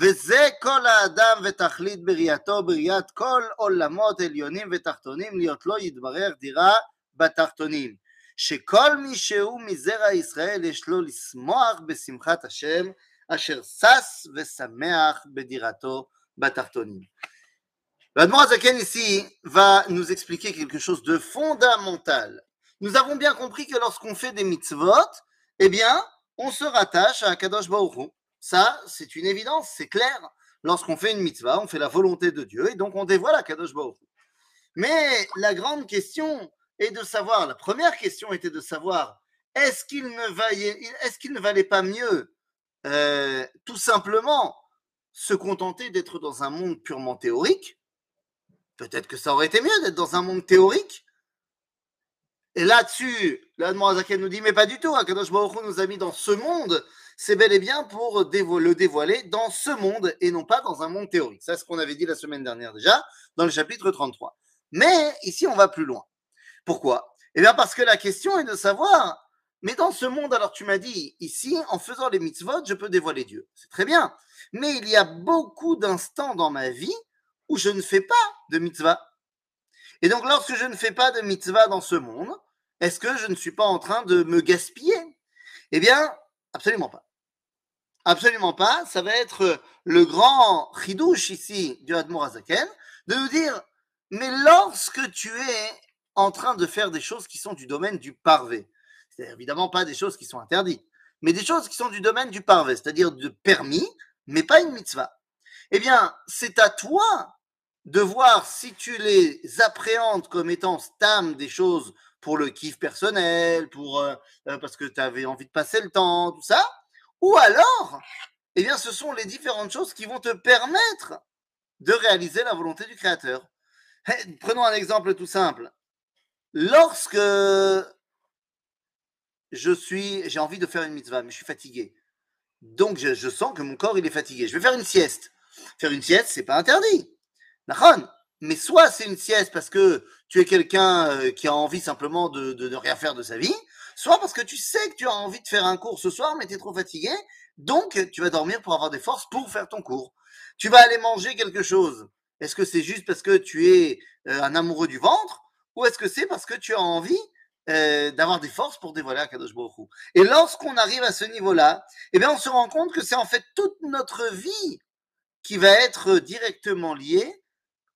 וזה כל האדם ותכלית בראייתו, בראיית כל עולמות עליונים ותחתונים, להיות לא יתברר דירה בתחתונים. שכל מי שהוא מזרע ישראל יש לו לשמוח בשמחת השם, אשר שש ושמח בדירתו בתחתונים. L'Admor Zaken ici va nous expliquer quelque chose de fondamental. Nous avons bien compris que lorsqu'on fait des mitzvot, eh bien, on se rattache à Kadosh Baruch Hu. ça, c'est une évidence, c'est clair. Lorsqu'on fait une mitzvah, on fait la volonté de Dieu et donc on dévoile à Kadosh Baruch. Mais la grande question est de savoir, la première question était de savoir, est-ce qu'il ne, valait, pas mieux euh, tout simplement se contenter d'être dans un monde purement théorique? Peut-être que ça aurait été mieux d'être dans un monde théorique. Et là-dessus, l'Admorazaken nous dit, mais pas du tout. Akadosh Baruch nous a mis dans ce monde. C'est bel et bien pour le dévoiler dans ce monde et non pas dans un monde théorique. C'est ce qu'on avait dit la semaine dernière déjà, dans le chapitre 33. Mais ici, on va plus loin. Pourquoi? Eh bien, parce que la question est de savoir, mais dans ce monde, alors tu m'as dit, ici, en faisant les mitzvot, je peux dévoiler Dieu. C'est très bien. Mais il y a beaucoup d'instants dans ma vie où je ne fais pas de mitzvah. Et donc, lorsque je ne fais pas de mitzvah dans ce monde, est-ce que je ne suis pas en train de me gaspiller? Eh bien, absolument pas. Absolument pas. Ça va être le grand chidouche ici du Admor Azaken de nous dire, mais lorsque tu es en train de faire des choses qui sont du domaine du parvé, c'est évidemment pas des choses qui sont interdites, mais des choses qui sont du domaine du parvé, c'est-à-dire de permis, mais pas une mitzvah. Eh bien, c'est à toi de voir si tu les appréhendes comme étant stam des choses pour le kiff personnel, pour euh, euh, parce que tu avais envie de passer le temps, tout ça, ou alors, eh bien, ce sont les différentes choses qui vont te permettre de réaliser la volonté du Créateur. Prenons un exemple tout simple. Lorsque je suis, j'ai envie de faire une mitzvah, mais je suis fatigué, donc je, sens que mon corps il est fatigué. Je vais faire une sieste. Faire une sieste, c'est pas interdit. Mais soit c'est une sieste parce que tu es quelqu'un euh, qui a envie simplement de, de, rien faire de sa vie, soit parce que tu sais que tu as envie de faire un cours ce soir, mais tu es trop fatigué, donc tu vas dormir pour avoir des forces pour faire ton cours. Tu vas aller manger quelque chose. Est-ce que c'est juste parce que tu es euh, un amoureux du ventre, ou est-ce que c'est parce que tu as envie euh, d'avoir des forces pour dévoiler Akadosh Baruch Et lorsqu'on arrive à ce niveau-là, eh bien on se rend compte que c'est en fait toute notre vie qui va être directement liée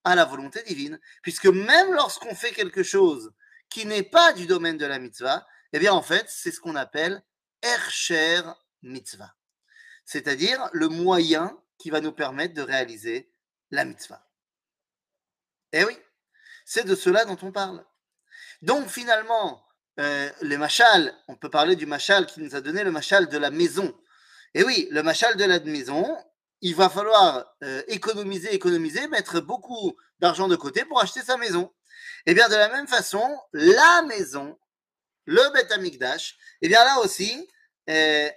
à la volonté divine, puisque même lorsqu'on fait quelque chose qui n'est pas du domaine de la mitzvah, eh bien en fait, c'est ce qu'on appelle Ercher mitzvah, c'est-à-dire le moyen qui va nous permettre de réaliser la mitzvah. Eh oui, c'est de cela dont on parle. Donc finalement, euh, les on peut parler du machal qui nous a donné le machal de la maison. Eh oui, le machal de la maison, il va falloir euh, économiser, économiser, mettre beaucoup d'argent de côté pour acheter sa maison. Eh bien, de la même façon, la maison, le Beth Amikdash, eh bien là aussi, eh,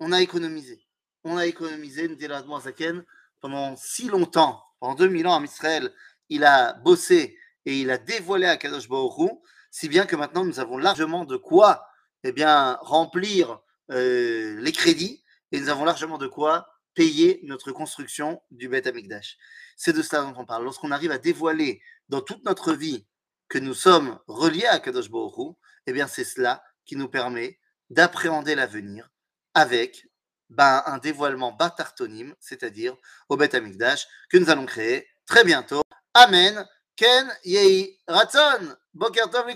on a économisé. On a économisé, dit Zaken, pendant si longtemps, pendant 2000 ans en Israël, il a bossé et il a dévoilé à Kadosh Baruch si bien que maintenant nous avons largement de quoi eh bien, remplir euh, les crédits et nous avons largement de quoi payer notre construction du Beth Amikdash. C'est de cela dont on parle. Lorsqu'on arrive à dévoiler dans toute notre vie que nous sommes reliés à Kadosh Baruch eh bien c'est cela qui nous permet d'appréhender l'avenir avec ben, un dévoilement batartonim, c'est-à-dire au Beth Amikdash, que nous allons créer très bientôt. Amen. Ken Yei Ratzon. Boker Tov